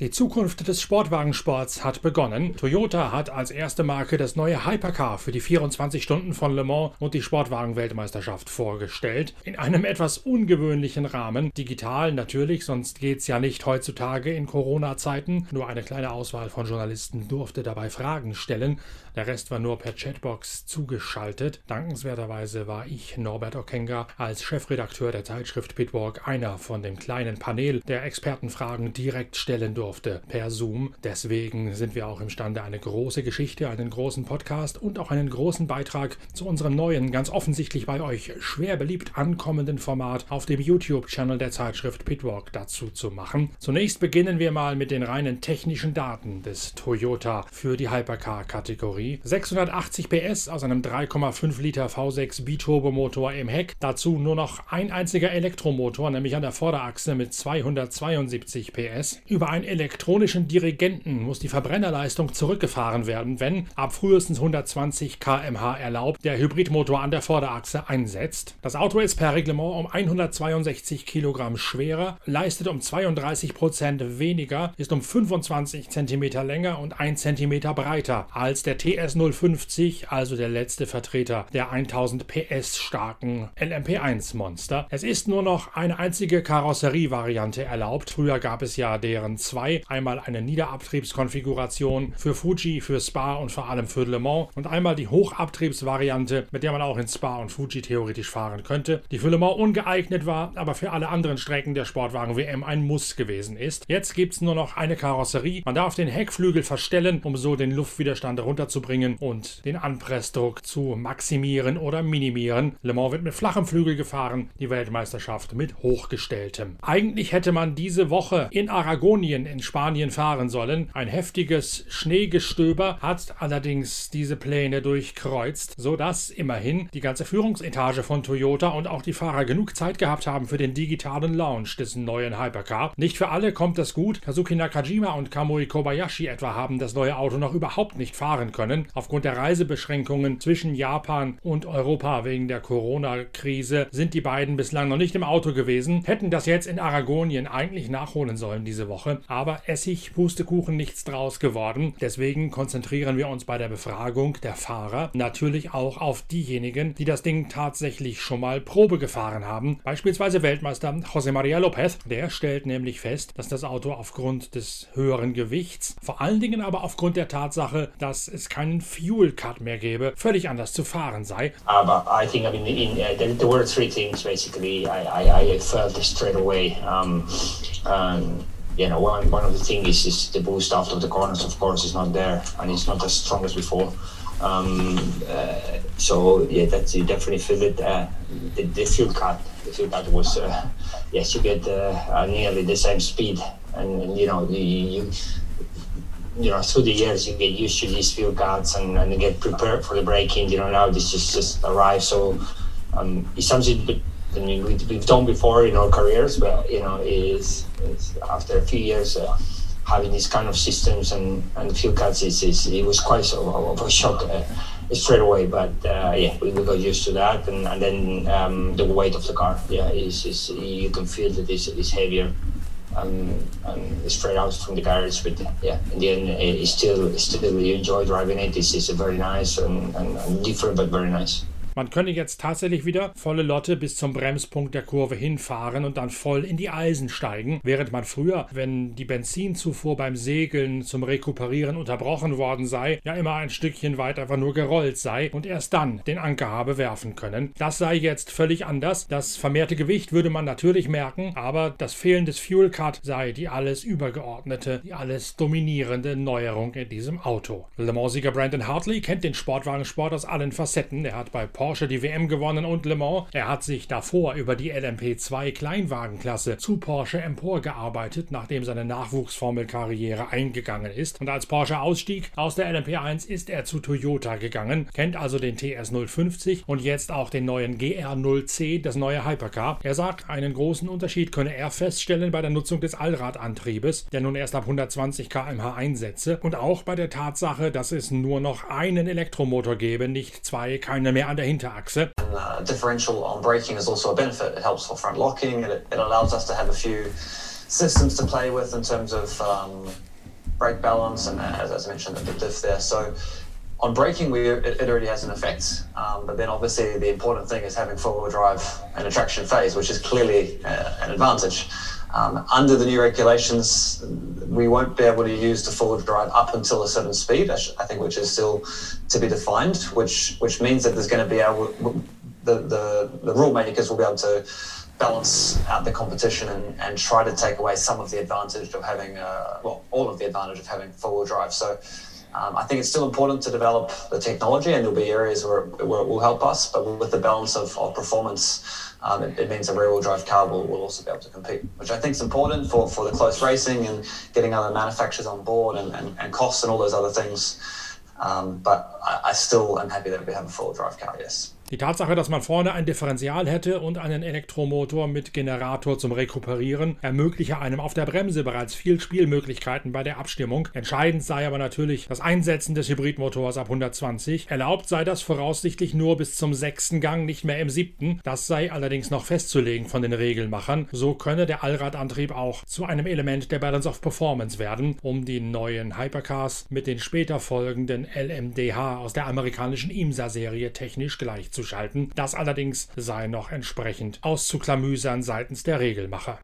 Die Zukunft des Sportwagensports hat begonnen. Toyota hat als erste Marke das neue Hypercar für die 24 Stunden von Le Mans und die Sportwagen-Weltmeisterschaft vorgestellt. In einem etwas ungewöhnlichen Rahmen. Digital natürlich, sonst geht's ja nicht heutzutage in Corona-Zeiten. Nur eine kleine Auswahl von Journalisten durfte dabei Fragen stellen. Der Rest war nur per Chatbox zugeschaltet. Dankenswerterweise war ich, Norbert Okenga, als Chefredakteur der Zeitschrift Pitwalk einer von dem kleinen Panel, der Expertenfragen direkt stellen durfte durfte per Zoom. Deswegen sind wir auch imstande, eine große Geschichte, einen großen Podcast und auch einen großen Beitrag zu unserem neuen, ganz offensichtlich bei euch schwer beliebt ankommenden Format auf dem YouTube-Channel der Zeitschrift Pitwalk dazu zu machen. Zunächst beginnen wir mal mit den reinen technischen Daten des Toyota für die Hypercar-Kategorie. 680 PS aus einem 3,5 Liter V6 Biturbomotor im Heck. Dazu nur noch ein einziger Elektromotor, nämlich an der Vorderachse mit 272 PS. Über ein elektronischen Dirigenten muss die Verbrennerleistung zurückgefahren werden, wenn ab frühestens 120 km/h erlaubt der Hybridmotor an der Vorderachse einsetzt. Das Auto ist per Reglement um 162 Kilogramm schwerer, leistet um 32 Prozent weniger, ist um 25 cm länger und 1 cm breiter als der TS 050, also der letzte Vertreter der 1000 PS starken LMP1 Monster. Es ist nur noch eine einzige Karosserievariante erlaubt. Früher gab es ja deren zwei zwei. Einmal eine Niederabtriebskonfiguration für Fuji, für Spa und vor allem für Le Mans und einmal die Hochabtriebsvariante, mit der man auch in Spa und Fuji theoretisch fahren könnte, die für Le Mans ungeeignet war, aber für alle anderen Strecken der Sportwagen WM ein Muss gewesen ist. Jetzt gibt es nur noch eine Karosserie. Man darf den Heckflügel verstellen, um so den Luftwiderstand runterzubringen und den Anpressdruck zu maximieren oder minimieren. Le Mans wird mit flachem Flügel gefahren, die Weltmeisterschaft mit hochgestelltem. Eigentlich hätte man diese Woche in Aragonien in Spanien fahren sollen. Ein heftiges Schneegestöber hat allerdings diese Pläne durchkreuzt, sodass immerhin die ganze Führungsetage von Toyota und auch die Fahrer genug Zeit gehabt haben für den digitalen Launch des neuen Hypercar. Nicht für alle kommt das gut. Kazuki Nakajima und Kamui Kobayashi etwa haben das neue Auto noch überhaupt nicht fahren können. Aufgrund der Reisebeschränkungen zwischen Japan und Europa wegen der Corona-Krise sind die beiden bislang noch nicht im Auto gewesen, hätten das jetzt in Aragonien eigentlich nachholen sollen diese Woche. Aber aber Essig, Pustekuchen nichts draus geworden. Deswegen konzentrieren wir uns bei der Befragung der Fahrer natürlich auch auf diejenigen, die das Ding tatsächlich schon mal Probe gefahren haben. Beispielsweise Weltmeister José María López. Der stellt nämlich fest, dass das Auto aufgrund des höheren Gewichts, vor allen Dingen aber aufgrund der Tatsache, dass es keinen Fuel Cut mehr gäbe, völlig anders zu fahren sei. Aber I think I mean in uh, there, there were three things basically I I, I felt straight away. Um, um, you know, one, one of the things is, is the boost after the corners, of course, is not there and it's not as strong as before. Um, uh, so yeah, that you definitely feel it. Uh, the, the fuel cut, the fuel cut was uh, yes, you get uh, nearly the same speed, and, and you know you, you you know through the years you get used to these fuel cuts and, and get prepared for the braking. You know now this just just arrives, so um, it's something We've done before in our careers, but you know is after a few years uh, having these kind of systems and, and fuel cuts, it's, it's, it was quite of a shock uh, straight away. But uh, yeah, we, we, got used to that. And, and then um, the weight of the car, yeah, is, is you can feel that it's, it's heavier. Um, and straight out from the garage, but yeah, in the end, it's still, still you enjoy driving it. It's, it's very nice and, and, and different, but very nice. Man könne jetzt tatsächlich wieder volle Lotte bis zum Bremspunkt der Kurve hinfahren und dann voll in die Eisen steigen, während man früher, wenn die Benzinzufuhr beim Segeln zum Rekuperieren unterbrochen worden sei, ja immer ein Stückchen weit einfach nur gerollt sei und erst dann den Anker habe werfen können. Das sei jetzt völlig anders. Das vermehrte Gewicht würde man natürlich merken, aber das Fehlen des Fuel Cut sei die alles übergeordnete, die alles dominierende Neuerung in diesem Auto. Le Mans-Sieger Brandon Hartley kennt den Sportwagensport aus allen Facetten. Er hat bei Porsche die WM gewonnen und Le Mans. Er hat sich davor über die LMP2 Kleinwagenklasse zu Porsche emporgearbeitet, nachdem seine Nachwuchsformelkarriere eingegangen ist. Und als Porsche ausstieg aus der LMP1 ist er zu Toyota gegangen, kennt also den TS 050 und jetzt auch den neuen GR0C, das neue Hypercar. Er sagt, einen großen Unterschied könne er feststellen bei der Nutzung des Allradantriebes, der nun erst ab 120 km/h einsetze und auch bei der Tatsache, dass es nur noch einen Elektromotor gäbe, nicht zwei, keine mehr an der Hinterachse. Uh, differential on braking is also a benefit. It helps for front locking. It, it allows us to have a few systems to play with in terms of um, brake balance and as, as I mentioned the diff there. So on braking, we, it, it already has an effect. Um, but then obviously the important thing is having four-wheel drive and a traction phase, which is clearly uh, an advantage. Um, under the new regulations, we won't be able to use the four-wheel drive up until a certain speed, I, think, which is still to be defined, which which means that there's going to be able, the, the, the rule makers will be able to balance out the competition and, and try to take away some of the advantage of having, uh, well, all of the advantage of having four-wheel drive. So um, I think it's still important to develop the technology, and there'll be areas where, where it will help us. But with the balance of, of performance, um, it, it, means a rear-wheel drive car will, will also be able to compete, which I think is important for, for the close racing and getting other manufacturers on board and, and, and costs and all those other things. Um, but I, I still am happy that we have a four-wheel drive car. Yes. Die Tatsache, dass man vorne ein Differential hätte und einen Elektromotor mit Generator zum Rekuperieren, ermögliche einem auf der Bremse bereits viel Spielmöglichkeiten bei der Abstimmung. Entscheidend sei aber natürlich das Einsetzen des Hybridmotors ab 120. Erlaubt sei das voraussichtlich nur bis zum sechsten Gang, nicht mehr im siebten. Das sei allerdings noch festzulegen von den Regelmachern. So könne der Allradantrieb auch zu einem Element der Balance of Performance werden, um die neuen Hypercars mit den später folgenden LMDH aus der amerikanischen IMSA-Serie technisch gleichzusetzen abzuschalten. Das allerdings sei noch entsprechend auszuklamüsern seitens der Regelmacher.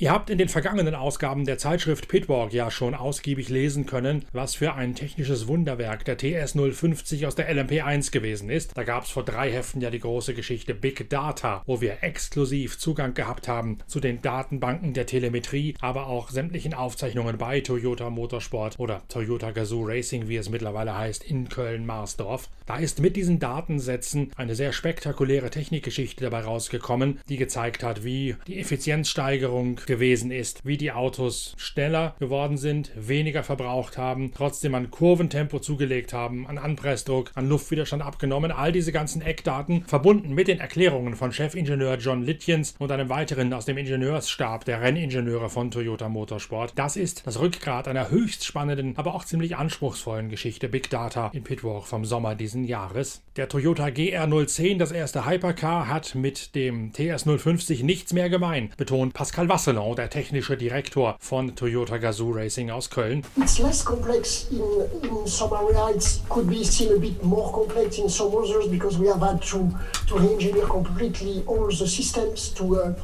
Ihr habt in den vergangenen Ausgaben der Zeitschrift Pitwalk ja schon ausgiebig lesen können, was für ein technisches Wunderwerk der TS 050 aus der LMP1 gewesen ist. Da gab es vor drei Heften ja die große Geschichte Big Data, wo wir exklusiv Zugang gehabt haben zu den Datenbanken der Telemetrie, aber auch sämtlichen Aufzeichnungen bei Toyota Motorsport oder Toyota Gazoo Racing, wie es mittlerweile heißt, in Köln-Marsdorf. Da ist mit diesen Datensätzen eine sehr spektakuläre Technikgeschichte dabei rausgekommen, die gezeigt hat, wie die Effizienzsteigerung gewesen ist, wie die Autos schneller geworden sind, weniger verbraucht haben, trotzdem an Kurventempo zugelegt haben, an Anpressdruck, an Luftwiderstand abgenommen. All diese ganzen Eckdaten verbunden mit den Erklärungen von Chefingenieur John Litjens und einem weiteren aus dem Ingenieursstab der Renningenieure von Toyota Motorsport. Das ist das Rückgrat einer höchst spannenden, aber auch ziemlich anspruchsvollen Geschichte Big Data in Pitwalk vom Sommer diesen Jahres. Der Toyota GR010, das erste Hypercar, hat mit dem TS050 nichts mehr gemein, betont Pascal Wasseler Salon, der technische Direktor von Toyota Gazoo Racing aus Köln. It's less complex in, in some areas. It could be still a bit more complex in some others because we have had to, to re-engineer completely all the systems to, uh,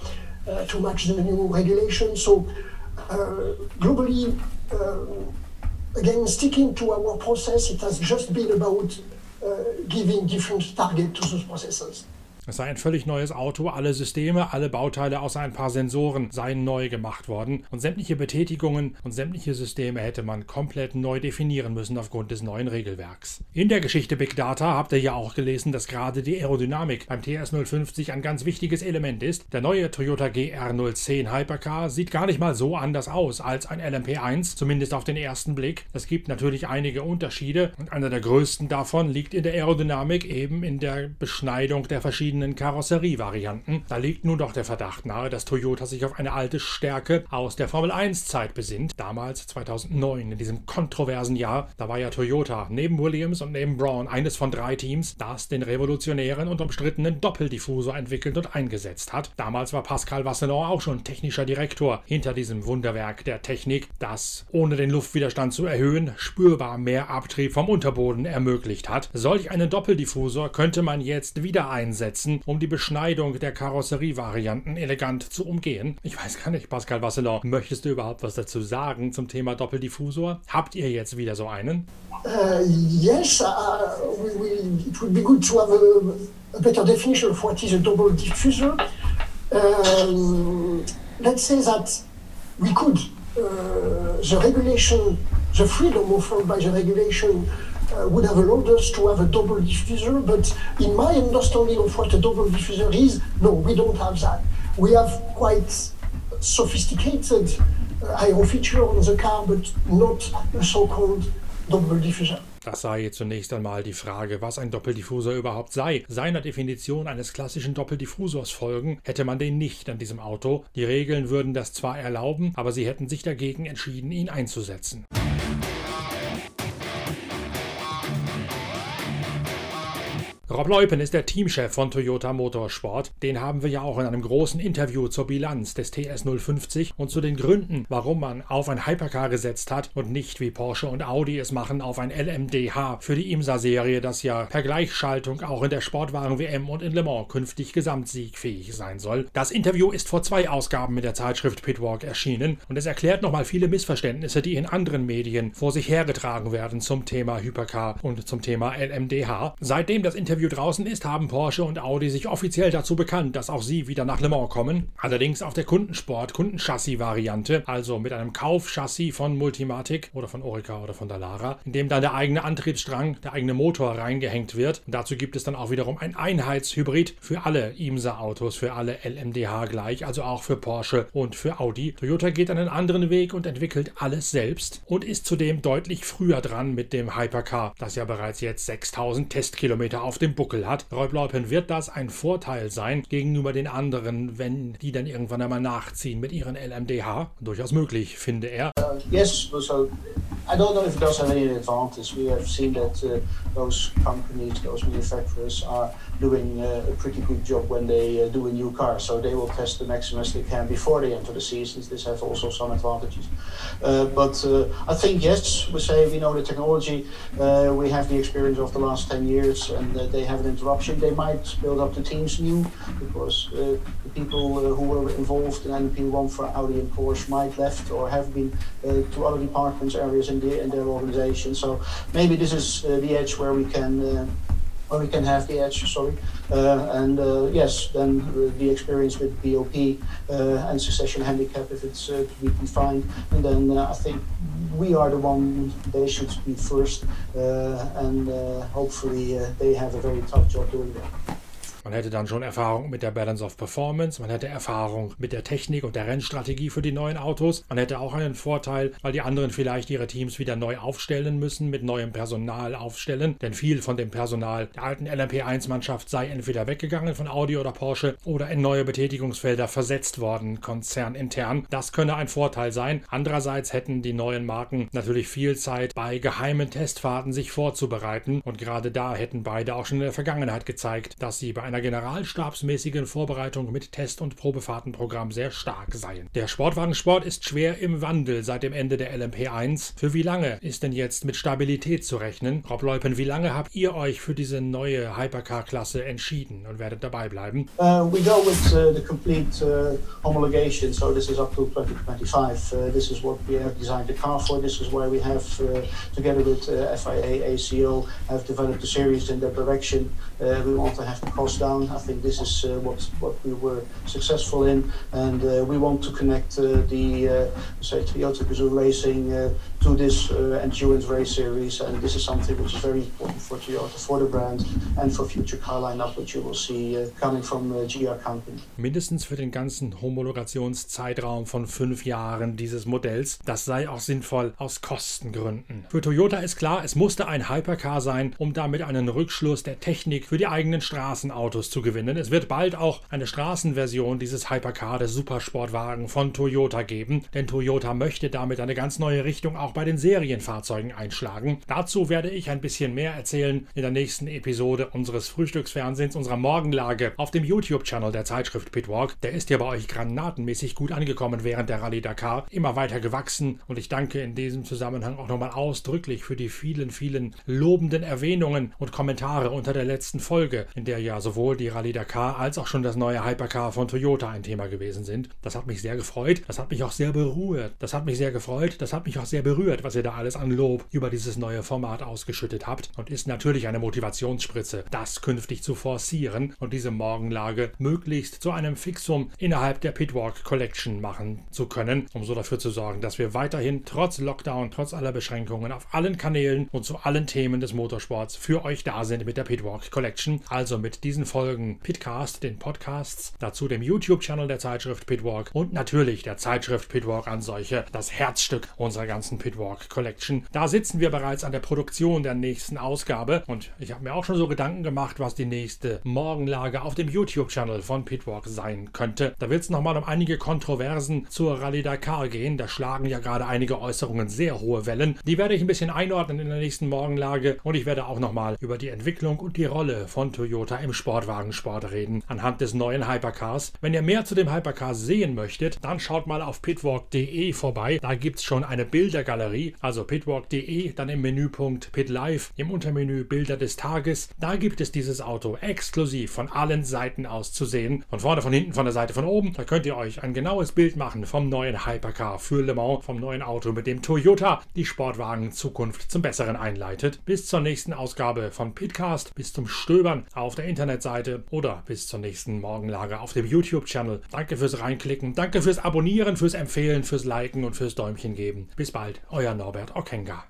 uh, to match the new regulations. So uh, globally, uh, again, sticking to our process, it has just been about uh, giving different targets to those processes. Es sei ein völlig neues Auto, alle Systeme, alle Bauteile außer ein paar Sensoren seien neu gemacht worden und sämtliche Betätigungen und sämtliche Systeme hätte man komplett neu definieren müssen aufgrund des neuen Regelwerks. In der Geschichte Big Data habt ihr ja auch gelesen, dass gerade die Aerodynamik beim TS050 ein ganz wichtiges Element ist. Der neue Toyota GR010 Hypercar sieht gar nicht mal so anders aus als ein LMP1, zumindest auf den ersten Blick. Es gibt natürlich einige Unterschiede und einer der größten davon liegt in der Aerodynamik, eben in der Beschneidung der verschiedenen verschiedenen Karosserievarianten. Da liegt nun doch der Verdacht nahe, dass Toyota sich auf eine alte Stärke aus der Formel 1-Zeit besinnt. Damals, 2009, in diesem kontroversen Jahr, da war ja Toyota neben Williams und neben Braun eines von drei Teams, das den revolutionären und umstrittenen Doppeldiffusor entwickelt und eingesetzt hat. Damals war Pascal Vasselon auch schon technischer Direktor hinter diesem Wunderwerk der Technik, das ohne den Luftwiderstand zu erhöhen spürbar mehr Abtrieb vom Unterboden ermöglicht hat. Solch einen Doppeldiffusor könnte man jetzt wieder einsetzen nutzen, um die Beschneidung der Karosserievarianten elegant zu umgehen. Ich weiß gar nicht, Pascal Vasselon, möchtest du überhaupt was dazu sagen zum Thema Doppeldiffusor? Habt ihr jetzt wieder so einen? Uh, yes, uh, we, we, it would be good to have a, a better definition of what is a double diffuser. Um, let's say that we could, uh, the regulation, the freedom offered by the regulation uh, would have allowed us to have a double diffuser, but in my understanding of what a double diffuser is, no, we don't have that. We have quite sophisticated uh, aero feature on the car, but not a so-called double diffuser. Das sei zunächst einmal die Frage, was ein Doppeldiffusor überhaupt sei. Seiner Definition eines klassischen Doppeldiffusors folgen, hätte man den nicht an diesem Auto. Die Regeln würden das zwar erlauben, aber sie hätten sich dagegen entschieden, ihn einzusetzen. Rob Leupen ist der Teamchef von Toyota Motorsport. Den haben wir ja auch in einem großen Interview zur Bilanz des TS 050 und zu den Gründen, warum man auf ein Hypercar gesetzt hat und nicht wie Porsche und Audi es machen auf ein LMDH für die IMSA-Serie, das ja per Gleichschaltung auch in der Sportwagen-WM und in Le Mans künftig gesamtsiegfähig sein soll. Das Interview ist vor zwei Ausgaben mit der Zeitschrift Pitwalk erschienen und es erklärt nochmal viele Missverständnisse, die in anderen Medien vor sich hergetragen werden zum Thema Hypercar und zum Thema LMDH. Seitdem das Interview draußen ist, haben Porsche und Audi sich offiziell dazu bekannt, dass auch sie wieder nach Le Mans kommen. Allerdings auf der Kundensport, Kundenchassis-Variante, also mit einem Kaufchassis von Multimatic oder von Orica oder von Dallara, in dem dann der eigene Antriebsstrang, der eigene Motor reingehängt wird. Und dazu gibt es dann auch wiederum ein Einheitshybrid für alle IMSA-Autos, für alle LMDH gleich, also auch für Porsche und für Audi. Toyota geht einen anderen Weg und entwickelt alles selbst und ist zudem deutlich früher dran mit dem Hypercar, das ja bereits jetzt 6000 Testkilometer auf dem Buckel hat. Räublaupen wird das ein Vorteil sein gegenüber den anderen, wenn die dann irgendwann einmal nachziehen mit ihren LMDH. Durchaus möglich, finde er. Uh, yes, so I don't know if it does have any advantage. We have seen that uh, those companies, those manufacturers are doing uh, a pretty good job when they uh, do a new car. So they will test the maximum as they can before they enter the seasons. This has also some advantages. Uh, but uh, I think, yes, we say we know the technology, uh, we have the experience of the last 10 years, and they have an interruption. They might build up the teams new because the people who were involved in NP1 for Audi and Porsche might left or have been to other departments, areas in, in their organization. So maybe this is uh, the edge where we can. Uh, where we can have the edge, sorry, uh, and uh, yes, then uh, the experience with BOP uh, and succession handicap, if it's to be defined, and then I think we are the one they should be first, and hopefully they have a very tough job doing that. Man hätte dann schon Erfahrung mit der Balance of Performance, man hätte Erfahrung mit der Technik und der Rennstrategie für die neuen Autos. Man hätte auch einen Vorteil, weil die anderen vielleicht ihre Teams wieder neu aufstellen müssen, mit neuem Personal aufstellen, denn viel von dem Personal der alten LMP1-Mannschaft sei entweder weggegangen von Audi oder Porsche oder in neue Betätigungsfelder versetzt worden, konzernintern. Das könne ein Vorteil sein. Andererseits hätten die neuen Marken natürlich viel Zeit, bei geheimen Testfahrten sich vorzubereiten und gerade da hätten beide auch schon in der Vergangenheit gezeigt, dass sie bei einer generalstabsmäßigen Vorbereitung mit Test- und Probefahrtenprogramm sehr stark seien. Der Sportwagensport ist schwer im Wandel seit dem Ende der LMP1. Für wie lange ist denn jetzt mit Stabilität zu rechnen? Rob Leupen, wie lange habt ihr euch für diese neue Hypercar-Klasse entschieden und werdet dabei bleiben? Uh, we go with uh, the complete uh, homologation, so this is up to 2025. Uh, this is what we have designed the car for. This is why we have, uh, together with uh, FIA, ACO, have developed the series in that direction. Uh, we want to have cost down. I think this is uh, what what we were successful in, and uh, we want to connect uh, the uh, say Toyota Gazoo Racing uh, to this uh, endurance race series, and this is something which is very important for Toyota, for the brand, and for future car lineup, which you will see coming from GR Company. mindestens für den ganzen Homologationszeitraum von fünf Jahren dieses Modells. Das sei auch sinnvoll aus Kostengründen. Für Toyota ist klar, es musste ein Hypercar sein, um damit einen Rückschluss der Technik für die eigenen Straßenautos zu gewinnen. Es wird bald auch eine Straßenversion dieses Hypercar des Supersportwagen von Toyota geben, denn Toyota möchte damit eine ganz neue Richtung auch bei den Serienfahrzeugen einschlagen. Dazu werde ich ein bisschen mehr erzählen in der nächsten Episode unseres Frühstücksfernsehens, unserer Morgenlage auf dem YouTube-Channel der Zeitschrift Pitwalk. Der ist ja bei euch granatenmäßig gut angekommen während der Rallye Dakar, immer weiter gewachsen und ich danke in diesem Zusammenhang auch nochmal ausdrücklich für die vielen, vielen lobenden Erwähnungen und Kommentare unter der letzten Folge, in der ja sowohl die Rallye Dakar als auch schon das neue Hypercar von Toyota ein Thema gewesen sind. Das hat mich sehr gefreut, das hat mich auch sehr berührt. Das hat mich sehr gefreut, das hat mich auch sehr berührt, was ihr da alles an Lob über dieses neue Format ausgeschüttet habt und ist natürlich eine Motivationsspritze, das künftig zu forcieren und diese Morgenlage möglichst zu einem Fixum innerhalb der Pitwalk Collection machen zu können, um so dafür zu sorgen, dass wir weiterhin trotz Lockdown, trotz aller Beschränkungen auf allen Kanälen und zu allen Themen des Motorsports für euch da sind mit der Pitwalk Collection. Also mit diesen Folgen Pitcast, den Podcasts, dazu dem YouTube-Channel der Zeitschrift Pitwalk und natürlich der Zeitschrift Pitwalk an solche, das Herzstück unserer ganzen Pitwalk Collection. Da sitzen wir bereits an der Produktion der nächsten Ausgabe und ich habe mir auch schon so Gedanken gemacht, was die nächste Morgenlage auf dem YouTube-Channel von Pitwalk sein könnte. Da wird es nochmal um einige Kontroversen zur Rallye Dakar gehen. Da schlagen ja gerade einige Äußerungen sehr hohe Wellen. Die werde ich ein bisschen einordnen in der nächsten Morgenlage und ich werde auch nochmal über die Entwicklung und die Rolle von Toyota im Sportwagensport reden anhand des neuen Hypercars. Wenn ihr mehr zu dem Hypercar sehen möchtet, dann schaut mal auf pitwalk.de vorbei. Da gibt es schon eine Bildergalerie, also pitwalk.de, dann im Menüpunkt Pit Live, im Untermenü Bilder des Tages. Da gibt es dieses Auto exklusiv von allen Seiten aus zu sehen. Von vorne, von hinten, von der Seite, von oben. Da könnt ihr euch ein genaues Bild machen vom neuen Hypercar für Le Mans, vom neuen Auto, mit dem Toyota die Sportwagen Zukunft zum Besseren einleitet. Bis zur nächsten Ausgabe von Pitcast, bis zum Stöbern auf der Internetseite oder bis zur nächsten Morgenlage auf dem YouTube-Channel. Danke fürs Reinklicken, danke fürs Abonnieren, fürs Empfehlen, fürs Liken und fürs Däumchen geben. Bis bald, euer Norbert Okenga.